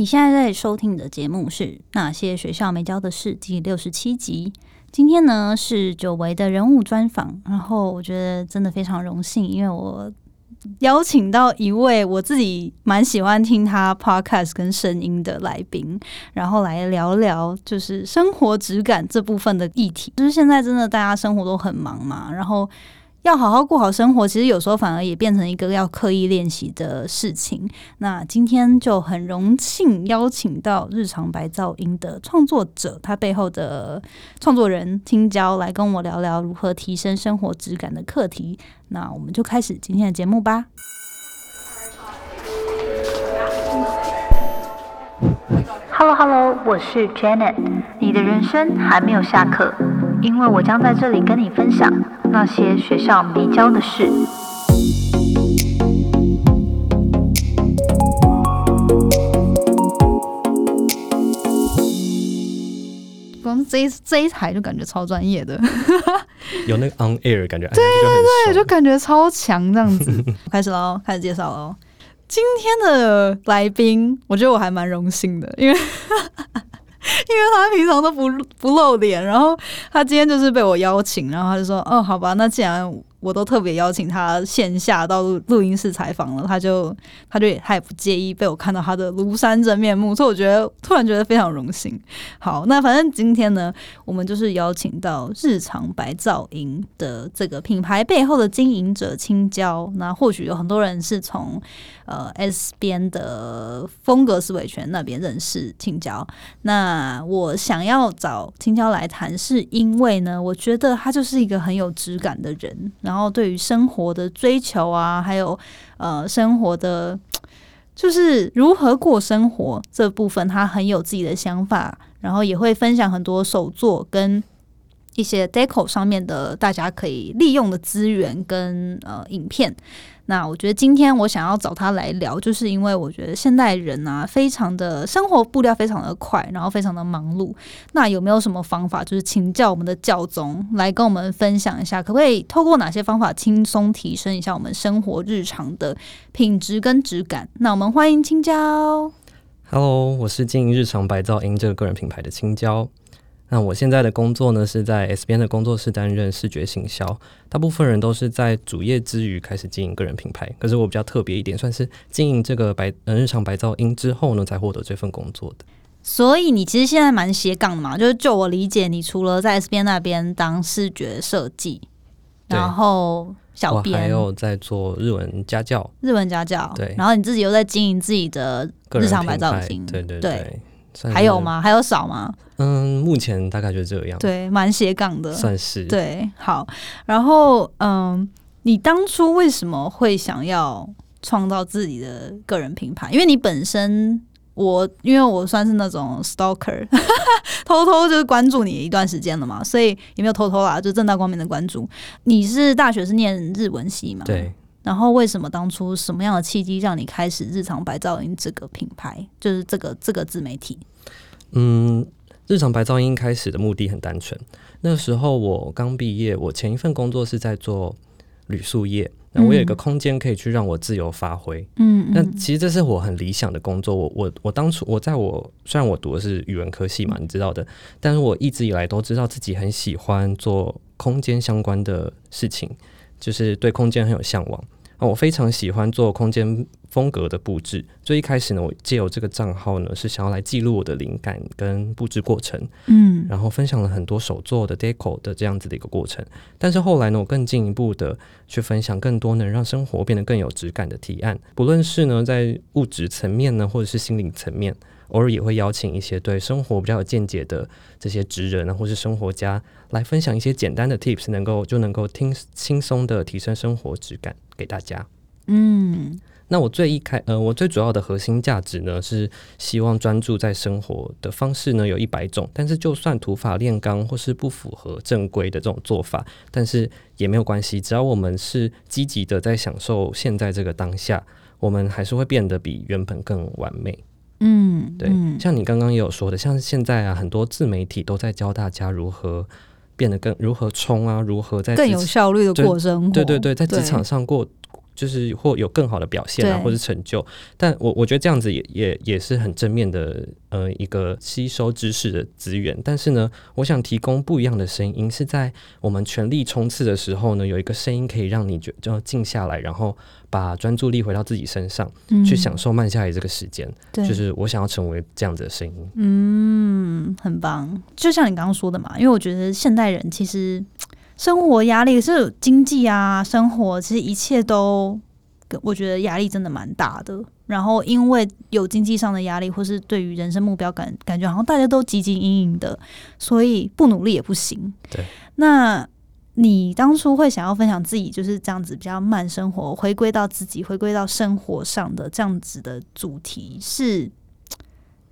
你现在在收听的节目是《那些学校没教的事》第六十七集。今天呢是久违的人物专访，然后我觉得真的非常荣幸，因为我邀请到一位我自己蛮喜欢听他 podcast 跟声音的来宾，然后来聊聊就是生活质感这部分的议题。就是现在真的大家生活都很忙嘛，然后。要好好过好生活，其实有时候反而也变成一个要刻意练习的事情。那今天就很荣幸邀请到日常白噪音的创作者，他背后的创作人青椒来跟我聊聊如何提升生活质感的课题。那我们就开始今天的节目吧。Hello Hello，我是 Janet，你的人生还没有下课，因为我将在这里跟你分享。那些学校没教的事。光这一这一台就感觉超专业的，有那个 on air 感觉，对对对，就感觉超强这样子。开始喽，开始介绍喽。今天的来宾，我觉得我还蛮荣幸的，因为。因为他平常都不不露脸，然后他今天就是被我邀请，然后他就说：“哦，好吧，那既然。”我都特别邀请他线下到录音室采访了，他就他就也他也不介意被我看到他的庐山真面目，所以我觉得突然觉得非常荣幸。好，那反正今天呢，我们就是邀请到日常白噪音的这个品牌背后的经营者青椒。那或许有很多人是从呃 S 边的风格思维圈那边认识青椒。那我想要找青椒来谈，是因为呢，我觉得他就是一个很有质感的人。然后对于生活的追求啊，还有呃生活的，就是如何过生活这部分，他很有自己的想法，然后也会分享很多手作跟一些 deco 上面的大家可以利用的资源跟呃影片。那我觉得今天我想要找他来聊，就是因为我觉得现代人啊，非常的生活步调非常的快，然后非常的忙碌。那有没有什么方法，就是请教我们的教宗来跟我们分享一下，可不可以透过哪些方法轻松提升一下我们生活日常的品质跟质感？那我们欢迎青椒。Hello，我是经营日常白噪音这个个人品牌的青椒。那我现在的工作呢，是在 S 边的工作室担任视觉行销。大部分人都是在主业之余开始经营个人品牌，可是我比较特别一点，算是经营这个白呃日常白噪音之后呢，才获得这份工作的。所以你其实现在蛮斜杠的嘛，就是就我理解，你除了在 S 边那边当视觉设计，然后小编，还有在做日文家教，日文家教，对，然后你自己又在经营自己的日常白噪音，对对对。还有吗？还有少吗？嗯，目前大概就这样。对，蛮斜杠的，算是。对，好。然后，嗯，你当初为什么会想要创造自己的个人品牌？因为你本身，我因为我算是那种 stalker，偷偷就是关注你一段时间了嘛，所以也没有偷偷啦，就正大光明的关注。你是大学是念日文系嘛？对。然后为什么当初什么样的契机让你开始日常白噪音这个品牌，就是这个这个自媒体？嗯，日常白噪音开始的目的很单纯。那时候我刚毕业，我前一份工作是在做铝塑业，那我有一个空间可以去让我自由发挥。嗯，那其实这是我很理想的工作。我我我当初我在我虽然我读的是语文科系嘛，你知道的，但是我一直以来都知道自己很喜欢做空间相关的事情。就是对空间很有向往啊！我非常喜欢做空间风格的布置。最一开始呢，我借由这个账号呢，是想要来记录我的灵感跟布置过程。嗯，然后分享了很多手做的 deco 的这样子的一个过程。但是后来呢，我更进一步的去分享更多能让生活变得更有质感的提案，不论是呢在物质层面呢，或者是心灵层面。偶尔也会邀请一些对生活比较有见解的这些职人啊，或是生活家来分享一些简单的 tips，能够就能够听轻松的提升生活质感给大家。嗯，那我最一开呃，我最主要的核心价值呢，是希望专注在生活的方式呢有一百种，但是就算土法炼钢或是不符合正规的这种做法，但是也没有关系，只要我们是积极的在享受现在这个当下，我们还是会变得比原本更完美。嗯，对，像你刚刚也有说的，像现在啊，很多自媒体都在教大家如何变得更如何冲啊，如何在更有效率的过生活。对对对，在职场上过就是或有更好的表现啊，或者成就。但我我觉得这样子也也也是很正面的，呃，一个吸收知识的资源。但是呢，我想提供不一样的声音，是在我们全力冲刺的时候呢，有一个声音可以让你觉就静下来，然后把专注力回到自己身上，嗯去享受慢下来这个时间。对，就是我想要成为这样子的声音。嗯，很棒。就像你刚刚说的嘛，因为我觉得现代人其实生活压力是经济啊，生活其实一切都，我觉得压力真的蛮大的。然后因为有经济上的压力，或是对于人生目标感感觉好像大家都汲汲营营的，所以不努力也不行。对，那。你当初会想要分享自己就是这样子比较慢生活，回归到自己，回归到生活上的这样子的主题是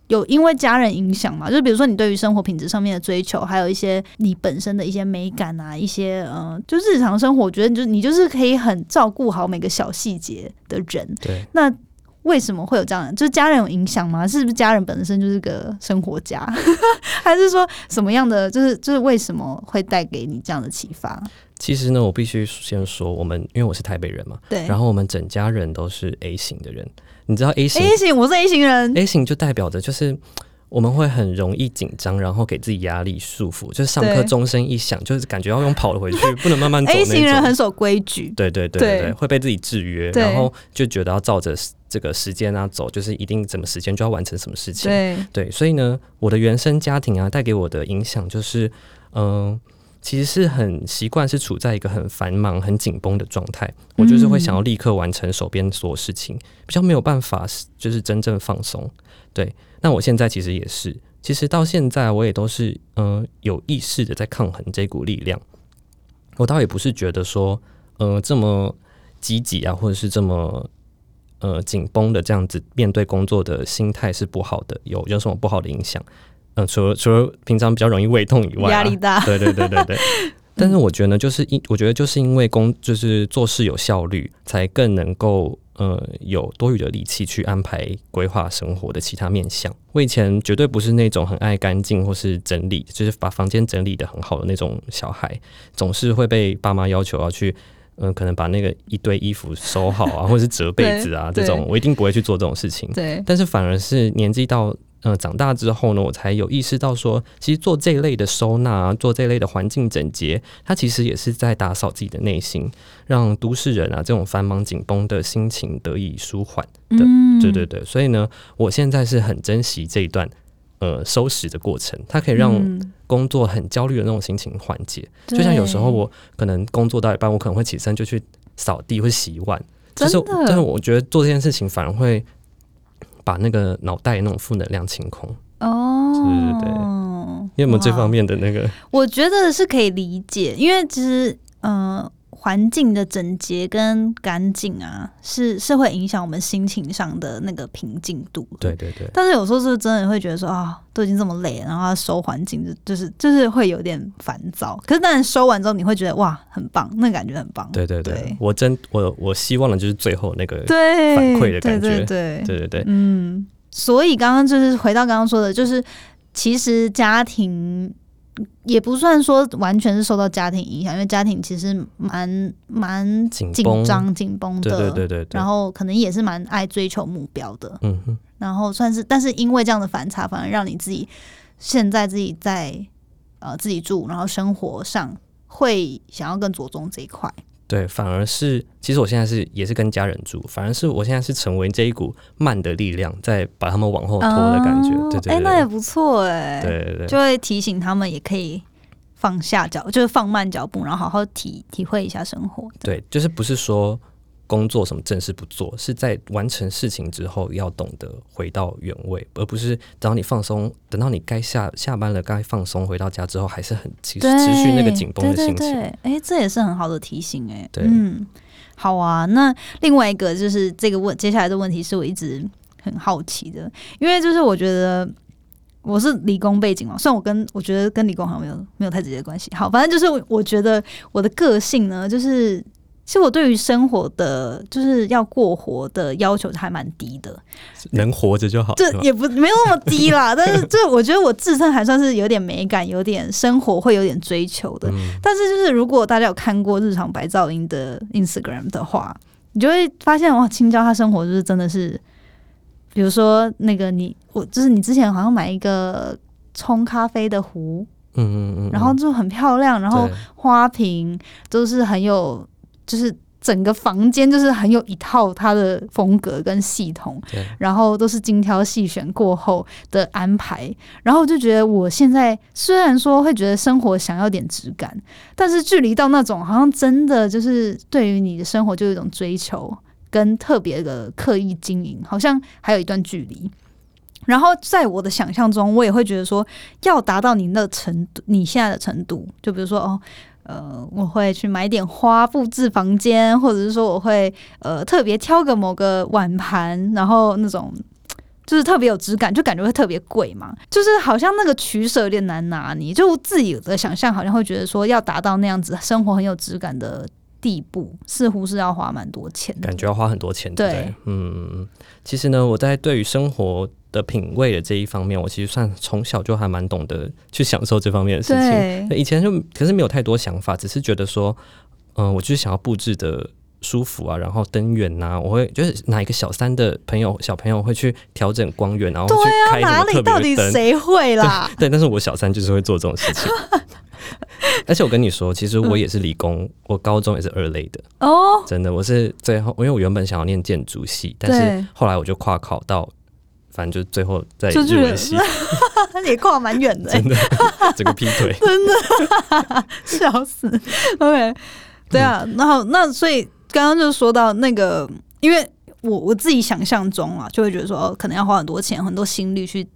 有因为家人影响嘛？就比如说你对于生活品质上面的追求，还有一些你本身的一些美感啊，一些呃，就日常生活，我觉得你就你就是可以很照顾好每个小细节的人。对，那为什么会有这样？就是家人有影响吗？是不是家人本身就是个生活家，还是说什么样的？就是就是为什么会带给你这样的启发？其实呢，我必须先说，我们因为我是台北人嘛，对，然后我们整家人都是 A 型的人。你知道 A 型？A 型，我是 A 型人，A 型就代表着就是我们会很容易紧张，然后给自己压力束缚，就是上课钟声一响，就是感觉要用跑了回去，不能慢慢走 A 那种。型人很守规矩，对对对对对。对，会被自己制约，然后就觉得要照着这个时间啊走，就是一定怎么时间就要完成什么事情。对，对，所以呢，我的原生家庭啊，带给我的影响就是，嗯、其实是很习惯是处在一个很繁忙、很紧绷的状态。我就是会想要立刻完成手边所有事情，比较没有办法就是真正放松。对，那我现在其实也是，其实到现在我也都是嗯、有意识的在抗衡这股力量。我倒也不是觉得说，呃，这么积极啊，或者是这么呃紧绷的这样子面对工作的心态是不好的，有有什么不好的影响？嗯、除了除了平常比较容易胃痛以外、啊，压力大，对对对对对。但是我觉得呢，就是因我觉得就是因为工就是做事有效率，才更能够呃有多余的力气去安排规划生活的其他面向。我以前绝对不是那种很爱干净或是整理，就是把房间整理的很好的那种小孩，总是会被爸妈要求要去。嗯，可能把那个一堆衣服收好啊，或者是折被 子啊，这种我一定不会去做这种事情。对，但是反而是年纪到呃长大之后呢，我才有意识到说，其实做这一类的收纳啊，做这一类的环境整洁，它其实也是在打扫自己的内心，让都市人啊这种繁忙紧绷的心情得以舒缓。的嗯对对对，所以呢，我现在是很珍惜这一段呃收拾的过程，它可以让嗯工作很焦虑的那种心情缓解。就像有时候我可能工作到一半，我可能会起身就去扫地或洗碗，就是但是我觉得做这件事情反而会把那个脑袋那种负能量清空。哦，对对对你有没有这方面的那个？我觉得是可以理解，因为其实呃，环境的整洁跟干净啊，是是会影响我们心情上的那个平静度。对对对，但是有时候是真的会觉得说啊，都已经这么累了，然后要收环境，就就是就是会有点烦躁。可是当然收完之后，你会觉得哇，很棒，那感觉很棒。对对对，对我真我我希望的就是最后那个，对反馈的感觉对对对对对对，嗯，所以刚刚就是回到刚刚说的，就是其实家庭也不算说完全是受到家庭影响，因为家庭其实蛮蛮紧紧张、紧绷的，对对对对对。然，后可能也是蛮爱追求目标的，嗯哼，然后算是，但是因为这样的反差，反而让你自己现在自己在呃自己住，然后生活上会想要更着重这一块。对，反而是其实我现在是也是跟家人住，反而是我现在是成为这一股慢的力量，在把他们往后拖的感觉。哦对对哎、那也，不错哎、对对对就会提醒他们也可以放下脚，就是放慢脚步，然后好好体体会一下生活。对，就是不是说工作什么正事不做，是在完成事情之后要懂得回到原位，而不是等到你放松，等到你该下下班了该放松，回到家之后还是很持对，持续那个紧绷的心情。对对对，哎、这也是很好的提醒哎、对嗯，好啊。那另外一个就是这个问，接下来的问题是我一直很好奇的，因为就是我觉得。我是理工背景嘛，虽然我跟我觉得跟理工好像没有没有太直接的关系。好，反正就是我我觉得我的个性呢，就是其实我对于生活的就是要过活的要求还蛮低的，能活着就好。这也不没有那么低啦，但是这我觉得我自身还算是有点美感，有点生活会有点追求的。嗯但是就是如果大家有看过日常白噪音的 Instagram 的话，你就会发现哇，青椒他生活就是真的是，比如说那个你我就是你之前好像买一个冲咖啡的壶，嗯嗯嗯，然后就很漂亮，然后花瓶都是很有，就是整个房间就是很有一套它的风格跟系统，然后都是精挑细选过后的安排，然后我就觉得我现在虽然说会觉得生活想要点质感，但是距离到那种好像真的就是对于你的生活就有一种追求跟特别的刻意经营，好像还有一段距离。然后在我的想象中，我也会觉得说，要达到你那程度，你现在的程度，就比如说哦，呃，我会去买点花布置房间，或者是说我会呃特别挑个某个碗盘，然后那种就是特别有质感，就感觉会特别贵嘛，就是好像那个取舍有点难拿捏。就自己的想象好像会觉得说，要达到那样子生活很有质感的地步，似乎是要花蛮多钱的。感觉要花很多钱，对？嗯，其实呢，我在对于生活的品味的这一方面，我其实算从小就还蛮懂得去享受这方面的事情。以前就可是没有太多想法，只是觉得说，嗯、我就是想要布置的舒服啊，然后灯源呐、我会就是哪一个小三的朋友小朋友会去调整光源，然后去开什么特里到底。谁会啦？对，但是我小三就是会做这种事情。而且我跟你说，其实我也是理工，我高中也是二类的，哦，真的，我是最后，因为我原本想要念建筑系，但是后来我就跨考到，反正就最后在日文系，也跨蛮远的、欸真，的 整个劈腿。真的笑死。OK，对啊，然后那所以刚刚就说到那个，因为我我自己想象中啊，就会觉得说，哦，可能要花很多钱、很多心力去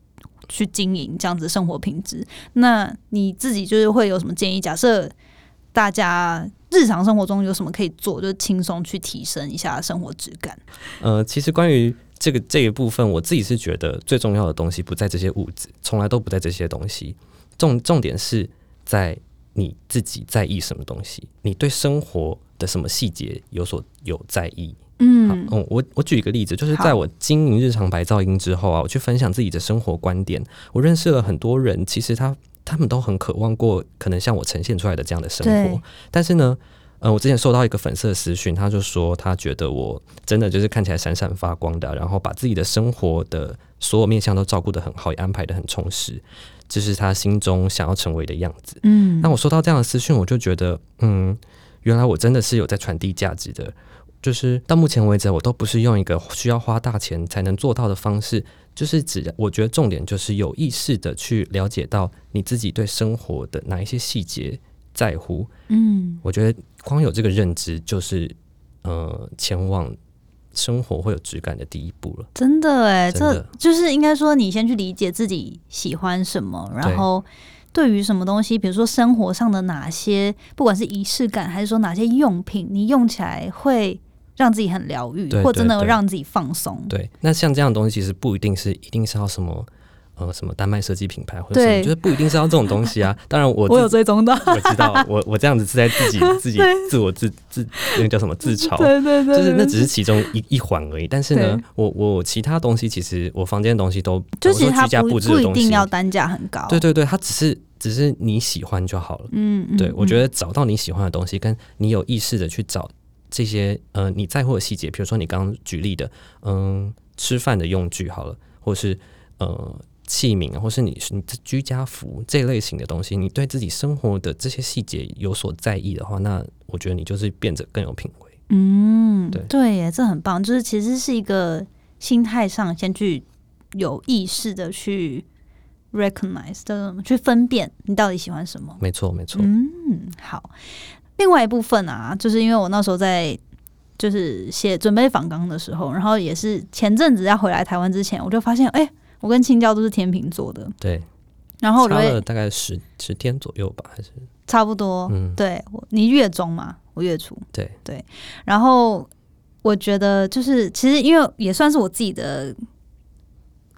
去经营这样子生活品质。那你自己就是会有什么建议？假设大家日常生活中有什么可以做，就是轻松去提升一下生活质感。呃，其实关于这个这一部分，我自己是觉得最重要的东西不在这些物质，从来都不在这些东西，重重点是在你自己在意什么东西，你对生活的什么细节有所有在意。好，嗯嗯，我我举一个例子，就是在我经营日常白噪音之后啊，我去分享自己的生活观点，我认识了很多人，其实他他们都很渴望过可能像我呈现出来的这样的生活，但是呢。呃，我之前收到一个粉丝的私讯，他就说他觉得我真的就是看起来闪闪发光的啊，然后把自己的生活的所有面向都照顾得很好，也安排得很充实，这是他心中想要成为的样子。嗯那我收到这样的私讯，我就觉得，嗯，原来我真的是有在传递价值的。就是到目前为止，我都不是用一个需要花大钱才能做到的方式，就是只我觉得重点就是有意识的去了解到你自己对生活的哪一些细节在乎。嗯我觉得光有这个认知，就是呃前往生活会有质感的第一步了。真的哎，这就是应该说，你先去理解自己喜欢什么，然后对于什么东西，比如说生活上的哪些，不管是仪式感，还是说哪些用品，你用起来会让自己很疗愈，对或真的让自己放松。对，那像这样的东西，其实不一定是一定是要什么呃什么丹麦设计品牌或者什么，对就是不一定是要这种东西啊。当然我 我有自追踪到，我知道，我我这样子是在自己 自己自我自自那个叫什么自嘲。对对对，就是那只是其中一一环而已，但是呢，我我其他东西其实我房间的东西都，就我说其实它不居家布置不一的东西，定要单价很高。对对对，它只是只是你喜欢就好了。嗯，嗯，对，我觉得得找到你喜欢的东西，跟你有意识的去找这些呃你在乎的细节，比如说你刚刚举例的，嗯，吃饭的用具好了，或是呃器皿啊，或是你你的居家服这类型的东西，你对自己生活的这些细节有所在意的话，那我觉得你就是变得更有品味。嗯，对对耶，这很棒，就是其实是一个心态上先去有意识的去 recognize 的去分辨你到底喜欢什么。没错，没错，嗯，好。另外一部分啊，就是因为我那时候在就是写准备访纲的时候，然后也是前阵子要回来台湾之前，我就发现，哎、我跟青椒都是天秤座的，对，然后我差了大概十十天左右吧，还是。差不多，嗯，对我你月中嘛，我月初，对。对，然后我觉得就是其实因为也算是我自己的，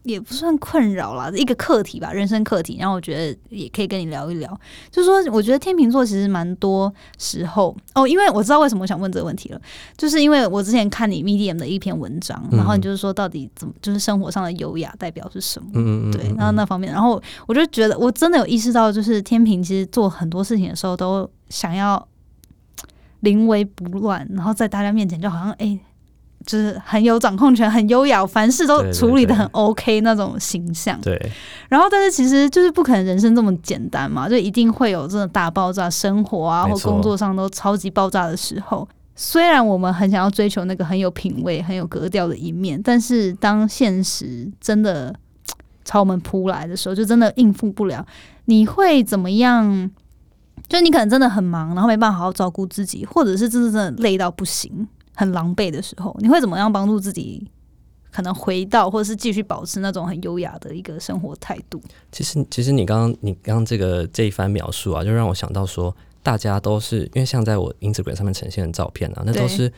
也不算困扰啦，一个课题吧，人生课题。然后我觉得也可以跟你聊一聊，就是说我觉得天秤座其实蛮多时候哦，因为我知道为什么我想问这个问题了，就是因为我之前看你 Medium 的一篇文章，然后你就是说到底怎么就是生活上的优雅代表是什么？嗯对，嗯然后那方面，然后我就觉得我真的有意识到，就是天平其实做很多事情的时候都想要临危不乱，然后在大家面前就好像哎。就是很有掌控权，很优雅，凡事都处理的很 OK 那种形象。对。然后，但是其实就是不可能人生这么简单嘛，就一定会有这种大爆炸，生活啊或工作上都超级爆炸的时候。虽然我们很想要追求那个很有品味、很有格调的一面，但是当现实真的朝我们扑来的时候，就真的应付不了。你会怎么样？就你可能真的很忙，然后没办法好好照顾自己，或者是真的真的累到不行。很狼狈的时候，你会怎么样帮助自己？可能回到，或者是继续保持那种很优雅的一个生活态度。其实，其实你刚刚你刚刚这个这一番描述啊，就让我想到说，大家都是因为像在我 Instagram 上面呈现的照片啊，那都是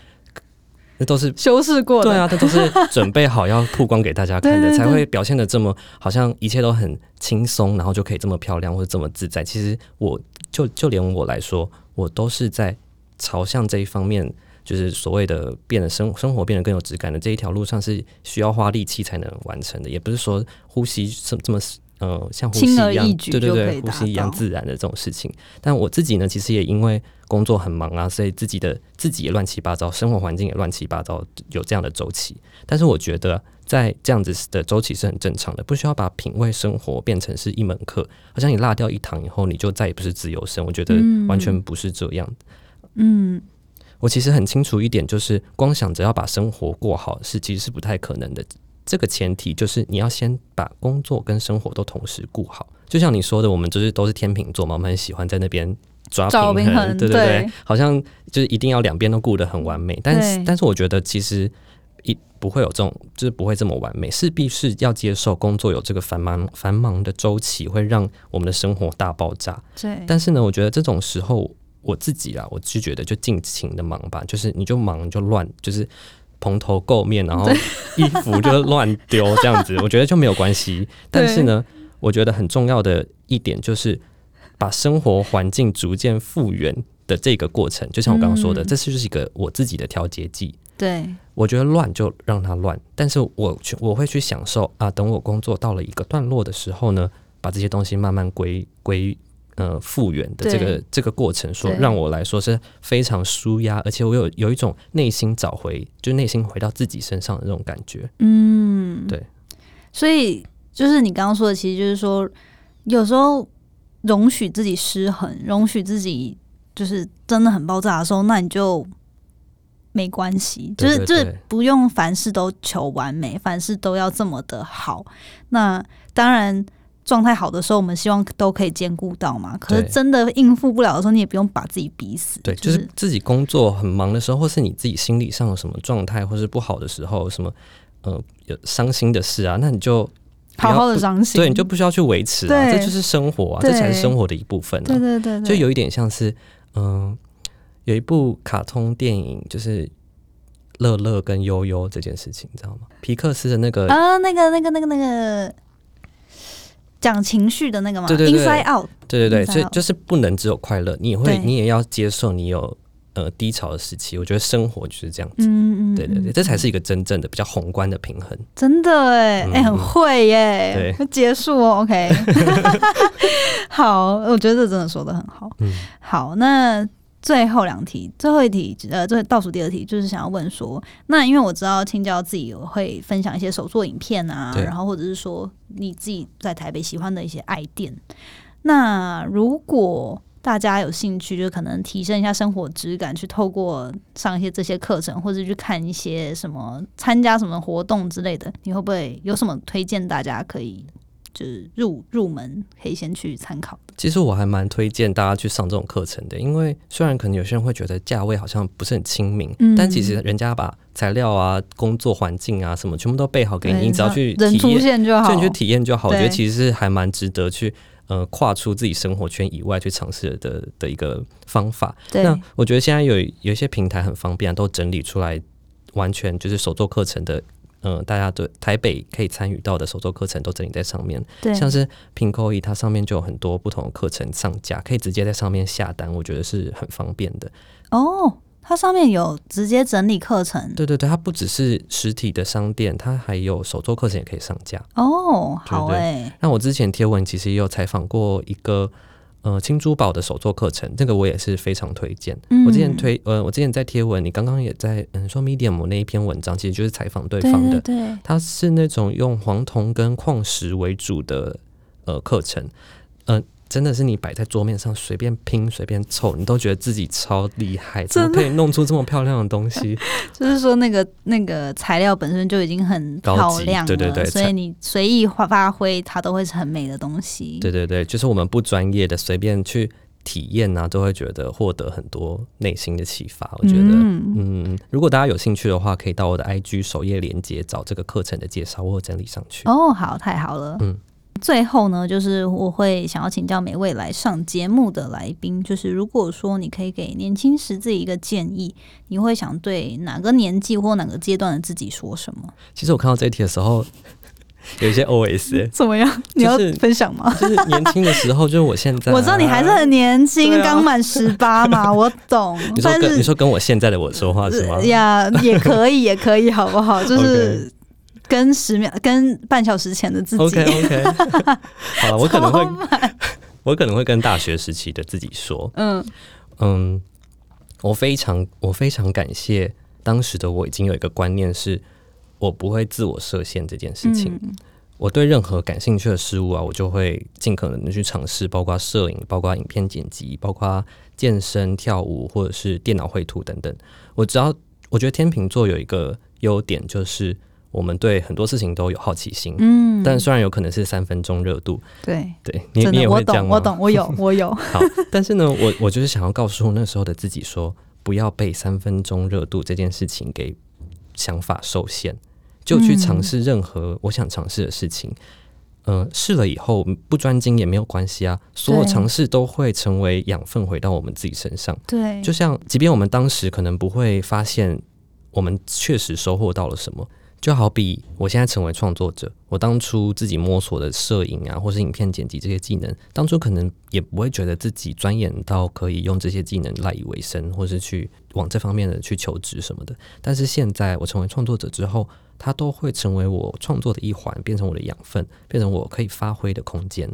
那都是修饰过的，对啊，那都是准备好要曝光给大家 看的，才会表现的这么好像一切都很轻松，然后就可以这么漂亮或者这么自在。其实，我就就连我来说，我都是在朝向这一方面。就是所谓的变得生生活变得更有质感的这一条路上是需要花力气才能完成的，也不是说呼吸这这么呃像呼吸一样，对对对，呼吸一样自然的这种事情。但我自己呢，其实也因为工作很忙啊，所以自己的自己也乱七八糟，生活环境也乱七八糟，有这样的周期。但是我觉得在这样子的周期是很正常的，不需要把品味生活变成是一门课，好像你落掉一堂以后，你就再也不是自由生。我觉得完全不是这样嗯。我其实很清楚一点，就是光想着要把生活过好是其实是不太可能的。这个前提就是你要先把工作跟生活都同时顾好。就像你说的，我们就是都是天秤座嘛，我们很喜欢在那边抓平衡，对对对，好像就是一定要两边都顾得很完美。但是，但是我觉得其实一不会有这种，就是不会这么完美，势必是要接受工作有这个繁忙繁忙的周期，会让我们的生活大爆炸。对，但是呢，我觉得这种时候。我自己啊，我是觉得就尽情的忙吧，就是你就忙就乱，就是蓬头垢面，然后衣服就乱丢这样子，我觉得就没有关系。但是呢，我觉得很重要的一点就是把生活环境逐渐复原的这个过程，就像我刚刚说的，这是就是一个我自己的调节剂。对，我觉得乱就让它乱，但是我去我会去享受啊，等我工作到了一个段落的时候呢，把这些东西慢慢归归。呃，复原的这个这个过程，说让我来说是非常舒压，而且我有有一种内心找回，就内心回到自己身上的那种感觉。嗯，对。所以就是你刚刚说的，其实就是说，有时候容许自己失衡，容许自己就是真的很爆炸的时候，那你就没关系，就是就是不用凡事都求完美，凡事都要这么的好。那当然。状态好的时候，我们希望都可以兼顾到嘛。可是真的应付不了的时候，你也不用把自己逼死。对，就是自己工作很忙的时候，或是你自己心理上有什么状态，或是不好的时候，什么呃有伤心的事啊，那你就好好的伤心。对，你就不需要去维持啊，这就是生活啊，这才是生活的一部分。对对对，就有一点像是嗯，有一部卡通电影，就是乐乐跟悠悠这件事情，你知道吗？皮克斯的那个啊，那个那个那个那个。讲情绪的那个嘛？对对对，Inside Out。对对对，所以就是不能只有快乐，你也会，你也要接受你有呃低潮的时期。我觉得生活就是这样子。嗯嗯。对对对，这才是一个真正的比较宏观的平衡。真的哎哎，很会耶。对，结束哦，OK。好，我觉得这真的说的很好。嗯。好，那。最后两题，最后一题，呃，最倒数第二题，就是想要问说，那因为我知道青椒自己会分享一些手作影片啊，然后或者是说你自己在台北喜欢的一些爱店，那如果大家有兴趣，就可能提升一下生活质感，去透过上一些这些课程，或者去看一些什么参加什么活动之类的，你会不会有什么推荐？大家可以。就是入入门可以先去参考。其实我还蛮推荐大家去上这种课程的，因为虽然可能有些人会觉得价位好像不是很亲民，但其实人家把材料啊、工作环境啊什么全部都备好给你，你只要去人出现就好，就去体验就好。我觉得其实是还蛮值得去呃跨出自己生活圈以外去尝试的的一个方法。那我觉得现在有有一些平台很方便，都整理出来完全就是手作课程的。嗯，大家对台北可以参与到的手作课程都整理在上面，对，像是 Pinko 它上面就有很多不同的课程上架，可以直接在上面下单，我觉得是很方便的。哦，它上面有直接整理课程，对对对，它不只是实体的商店，它还有手作课程也可以上架。哦，好诶。那我之前贴文其实也有采访过一个。呃青珠宝的手作课程，这个我也是非常推荐。嗯我之前推呃，我之前在贴文，你刚刚也在嗯说 Medium 那一篇文章，其实就是采访对对方的。对对，它是那种用黄铜跟矿石为主的呃课程，呃，真的是你摆在桌面上随便拼随便凑，你都觉得自己超厉害，怎么可以弄出这么漂亮的东西？就是说那个那个材料本身就已经很漂亮了，对对对所以你随意发发挥，它都会是很美的东西。对对对，就是我们不专业的随便去体验啊，都会觉得获得很多内心的启发。我觉得，嗯嗯如果大家有兴趣的话，可以到我的 IG 首页链接找这个课程的介绍，我有整理上去。哦，好，太好了。嗯，最后呢，就是我会想要请教每位来上节目的来宾，就是如果说你可以给年轻时自己一个建议，你会想对哪个年纪或哪个阶段的自己说什么？其实我看到这一题的时候，有一些 OS，、欸、怎么样？你要分享吗？就是年轻的时候，就是我现在啊、我知道你还是很年轻，刚满十八嘛，我懂。你说跟你说跟我现在的我说话是吗？呀，也可以，也可以，好不好？就是 跟十秒、跟半小时前的自己。OK OK，好了，我可能会我可能会跟大学时期的自己说，嗯嗯，我非常我非常感谢当时的我已经有一个观念是，我不会自我设限这件事情。嗯我对任何感兴趣的事物啊，我就会尽可能的去尝试，包括摄影、包括影片剪辑、包括健身、跳舞或者是电脑绘图等等。我只要我觉得天秤座有一个优点，就是我们对很多事情都有好奇心。嗯，但虽然有可能是三分钟热度，对，对你你也会这样吗？我懂，我有，我有。好，但是呢，我我就是想要告诉那时候的自己说，不要被三分钟热度这件事情给想法受限，就去尝试任何我想尝试的事情。呃，试了以后不专精也没有关系啊，所有尝试都会成为养分回到我们自己身上。对，就像，即便我们当时可能不会发现，我们确实收获到了什么。就好比我现在成为创作者，我当初自己摸索的摄影啊，或是影片剪辑这些技能，当初可能也不会觉得自己钻研到可以用这些技能赖以为生，或是去往这方面的去求职什么的。但是现在我成为创作者之后，它都会成为我创作的一环，变成我的养分，变成我可以发挥的空间。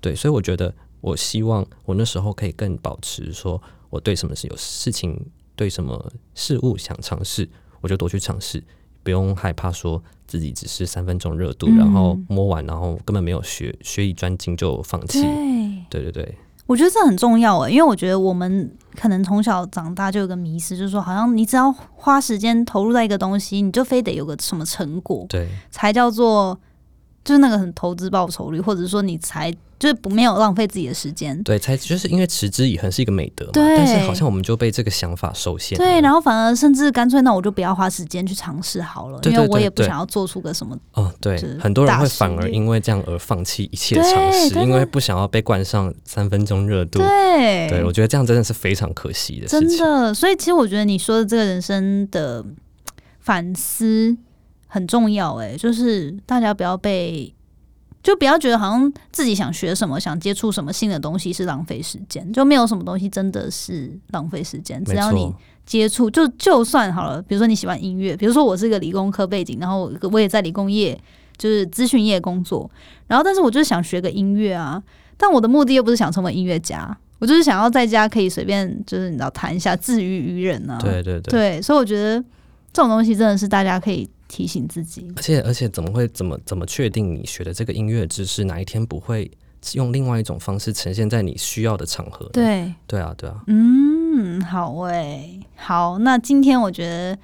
对，所以我觉得，我希望我那时候可以更保持说，我对什么事有事情，对什么事物想尝试，我就多去尝试，不用害怕说自己只是三分钟热度，嗯。然后摸完，然后根本没有学学以专精就放弃。对，对对对，我觉得这很重要诶，因为我觉得我们可能从小长大就有个迷思，就是说，好像你只要花时间投入在一个东西，你就非得有个什么成果，对。才叫做就是那个很投资报酬率，或者说你才就是不没有浪费自己的时间。对，才就是因为持之以恒是一个美德嘛，对但是好像我们就被这个想法受限。对，然后反而甚至干脆，那我就不要花时间去尝试好了，对因为我也不想要做出个什么。哦，对，很多人会反而因为这样而放弃一切尝试，因为不想要被冠上三分钟热度。对，对，我觉得这样真的是非常可惜的事情。真的，所以其实我觉得你说的这个人生的反思很重要、欸，就是大家不要被，就不要觉得好像自己想学什么、想接触什么新的东西是浪费时间，就没有什么东西真的是浪费时间，只要你，接触，就就算好了，比如说你喜欢音乐，比如说我是一个理工科背景，然后我我也在理工业，就是资讯业工作，然后但是我就是想学个音乐啊，但我的目的又不是想成为音乐家，我就是想要在家可以随便就是你知道弹一下，自娱于人啊，对对对。对，所以我觉得这种东西真的是大家可以提醒自己，而且而且，怎么会怎么怎么确定你学的这个音乐知识哪一天不会用另外一种方式呈现在你需要的场合？对，对啊，对啊，嗯，好诶、好，那今天我觉得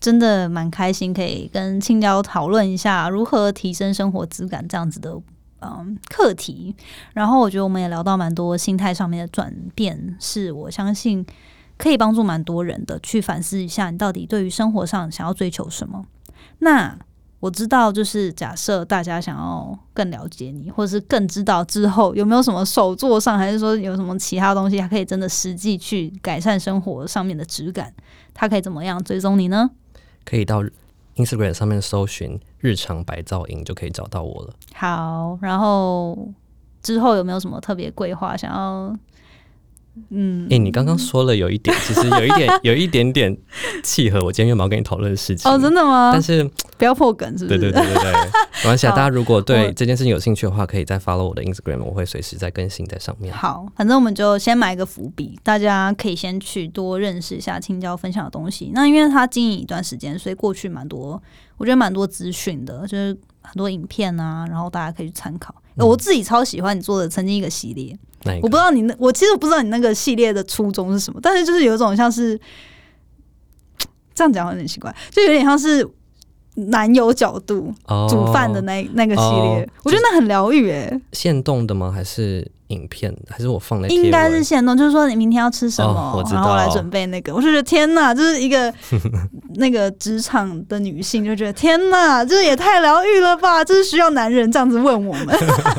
真的蛮开心，可以跟青椒讨论一下如何提升生活质感这样子的嗯课题。然后我觉得我们也聊到蛮多心态上面的转变，是我相信可以帮助蛮多人的，去反思一下你到底对于生活上想要追求什么。那我知道，就是假设大家想要更了解你，或者是更知道之后有没有什么手作上，还是说有什么其他东西，它可以真的实际去改善生活上面的质感，它可以怎么样追踪你呢？可以到 Instagram 上面搜寻“日常白噪音”就可以找到我了。好，然后之后有没有什么特别规划想要？嗯，哎，你刚刚说了有一点，其实有一点有一点点契合我今天原本要跟你讨论的事情。哦，真的吗？但是，不要破梗，是不是？对对对对对，没关系啊，大家如果对这件事情有兴趣的话，可以再 follow 我的 Instagram，我会随时在更新在上面。好，反正我们就先埋一个伏笔，大家可以先去多认识一下青椒分享的东西。那因为他经营一段时间，所以过去蛮多，我觉得蛮多资讯的，就是很多影片啊，然后大家可以去参考。我自己超喜欢你做的曾经一个系列，我不知道你那，我其实不知道你那个系列的初衷是什么，但是就是有一种像是 这样讲有点奇怪，就有点像是。男友角度煮饭的那那个系列，我觉得那很疗愈诶。现动的吗？还是影片？还是我放的？应该是现动，就是说你明天要吃什么，然后来准备那个。我就觉得天哪，就是一个 那个职场的女性就觉得天哪，这也太疗愈了吧！就是需要男人这样子问我们，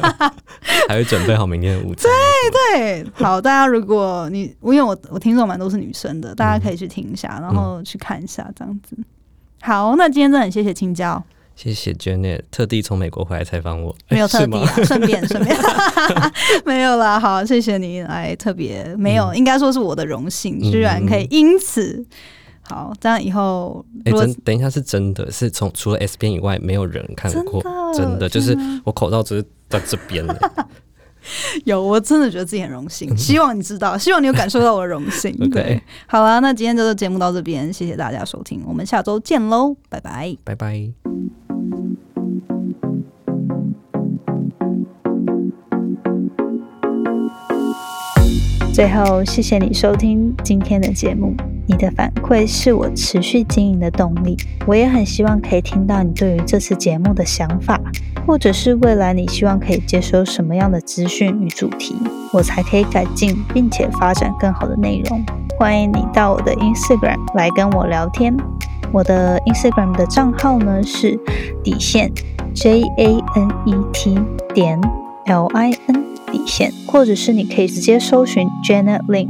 还会准备好明天的午餐。对对，好，大家如果你因为我我听众蛮都是女生的，大家可以去听一下，然后去看一下这样子。好，那今天真的很谢谢青椒，谢谢 Janet 特地从美国回来采访我，没有特地，顺便顺便，没有啦。好，谢谢你来特别，没有，应该说是我的荣幸，居然可以因此，好，这样以后，哎，真等一下是真的是从除了 S 边以外，没有人看过，真的就是我口罩只是在这边 有，我真的觉得自己很荣幸。希望你知道，希望你有感受到我的荣幸。对，好啦，那今天这个节目到这边，谢谢大家收听，我们下周见喽，拜拜，拜拜。最后，谢谢你收听今天的节目，你的反馈是我持续经营的动力。我也很希望可以听到你对于这次节目的想法，或者是未来你希望可以接收什么样的资讯与主题，我才可以改进并且发展更好的内容。欢迎你到我的 Instagram 来跟我聊天。我的 Instagram 的账号呢是底线 J A N E T 点 L I N。底线，或者是你可以直接搜寻 Janet Lin。